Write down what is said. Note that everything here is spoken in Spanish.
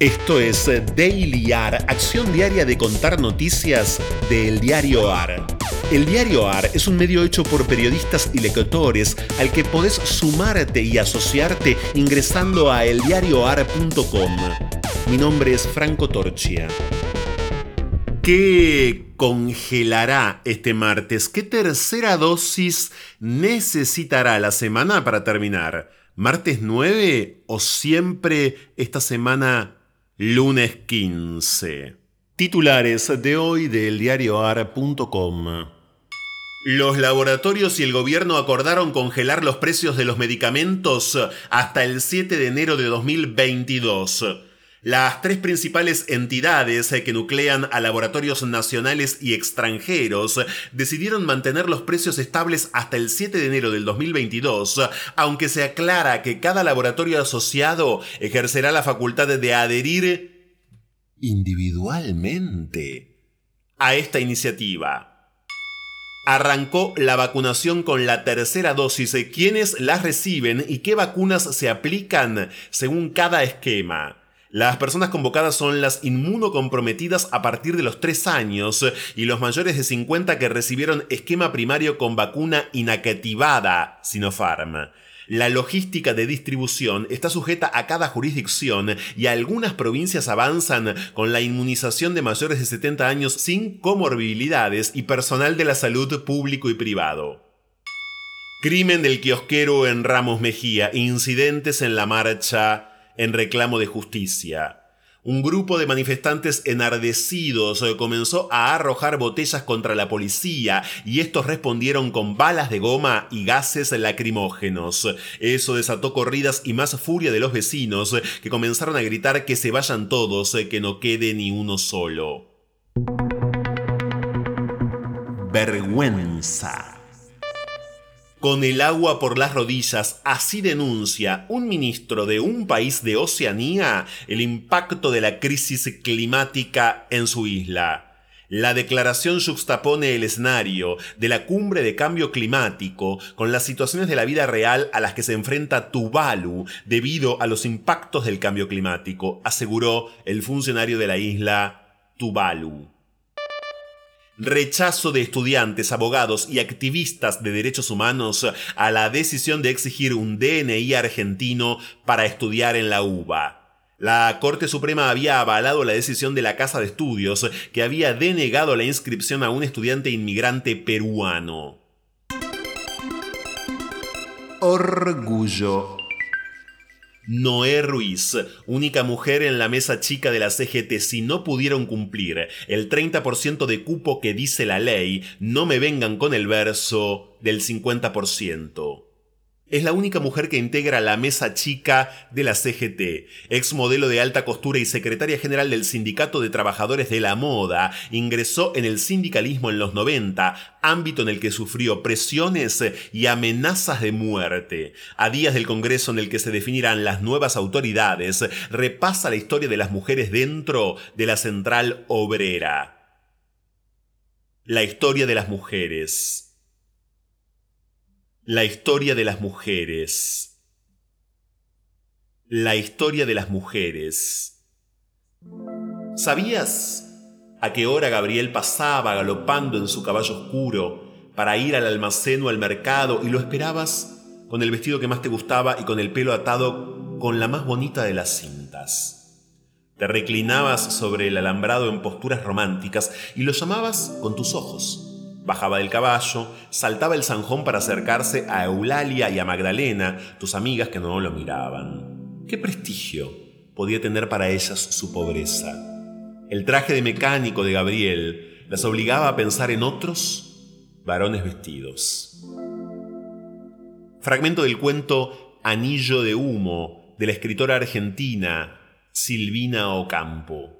Esto es Daily AR, acción diaria de contar noticias del diario AR. El diario AR es un medio hecho por periodistas y lectores al que podés sumarte y asociarte ingresando a eldiarioar.com. Mi nombre es Franco Torchia. ¿Qué congelará este martes? ¿Qué tercera dosis necesitará la semana para terminar? ¿Martes 9 o siempre esta semana lunes 15. Titulares de hoy del diarioar.com. Los laboratorios y el gobierno acordaron congelar los precios de los medicamentos hasta el 7 de enero de 2022. Las tres principales entidades que nuclean a laboratorios nacionales y extranjeros decidieron mantener los precios estables hasta el 7 de enero del 2022, aunque se aclara que cada laboratorio asociado ejercerá la facultad de adherir individualmente a esta iniciativa. Arrancó la vacunación con la tercera dosis. ¿Quiénes las reciben y qué vacunas se aplican según cada esquema? Las personas convocadas son las inmunocomprometidas a partir de los 3 años y los mayores de 50 que recibieron esquema primario con vacuna inacativada Sinopharm. La logística de distribución está sujeta a cada jurisdicción y algunas provincias avanzan con la inmunización de mayores de 70 años sin comorbilidades y personal de la salud público y privado. Crimen del kiosquero en Ramos Mejía, incidentes en la marcha en reclamo de justicia. Un grupo de manifestantes enardecidos eh, comenzó a arrojar botellas contra la policía y estos respondieron con balas de goma y gases lacrimógenos. Eso desató corridas y más furia de los vecinos eh, que comenzaron a gritar que se vayan todos, eh, que no quede ni uno solo. Vergüenza. Con el agua por las rodillas, así denuncia un ministro de un país de Oceanía el impacto de la crisis climática en su isla. La declaración juxtapone el escenario de la cumbre de cambio climático con las situaciones de la vida real a las que se enfrenta Tuvalu debido a los impactos del cambio climático, aseguró el funcionario de la isla Tuvalu rechazo de estudiantes, abogados y activistas de derechos humanos a la decisión de exigir un DNI argentino para estudiar en la UBA. La Corte Suprema había avalado la decisión de la Casa de Estudios que había denegado la inscripción a un estudiante inmigrante peruano. Orgullo Noé Ruiz, única mujer en la mesa chica de la CGT, si no pudieron cumplir el 30% de cupo que dice la ley, no me vengan con el verso del 50%. Es la única mujer que integra la mesa chica de la CGT, ex modelo de alta costura y secretaria general del Sindicato de Trabajadores de la Moda. Ingresó en el sindicalismo en los 90, ámbito en el que sufrió presiones y amenazas de muerte. A días del Congreso en el que se definirán las nuevas autoridades, repasa la historia de las mujeres dentro de la central obrera. La historia de las mujeres. La historia de las mujeres. La historia de las mujeres. ¿Sabías a qué hora Gabriel pasaba galopando en su caballo oscuro para ir al almacén o al mercado y lo esperabas con el vestido que más te gustaba y con el pelo atado con la más bonita de las cintas? Te reclinabas sobre el alambrado en posturas románticas y lo llamabas con tus ojos Bajaba del caballo, saltaba el zanjón para acercarse a Eulalia y a Magdalena, tus amigas que no lo miraban. ¿Qué prestigio podía tener para ellas su pobreza? El traje de mecánico de Gabriel las obligaba a pensar en otros varones vestidos. Fragmento del cuento Anillo de Humo de la escritora argentina Silvina Ocampo.